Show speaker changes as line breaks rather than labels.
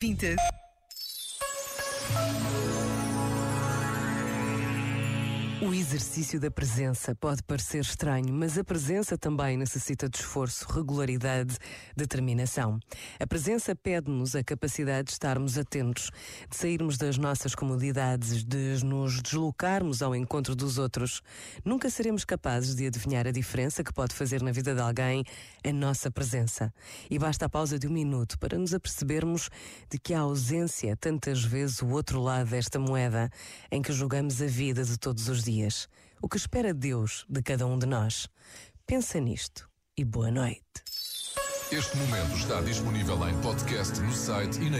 Pinta. O exercício da presença pode parecer estranho, mas a presença também necessita de esforço, regularidade, determinação. A presença pede-nos a capacidade de estarmos atentos, de sairmos das nossas comodidades, de nos deslocarmos ao encontro dos outros. Nunca seremos capazes de adivinhar a diferença que pode fazer na vida de alguém a nossa presença. E basta a pausa de um minuto para nos apercebermos de que a ausência é tantas vezes o outro lado desta moeda em que jogamos a vida de todos os dias dias. O que espera Deus de cada um de nós? Pensa nisto e boa noite.
Este momento está disponível em podcast no site e na.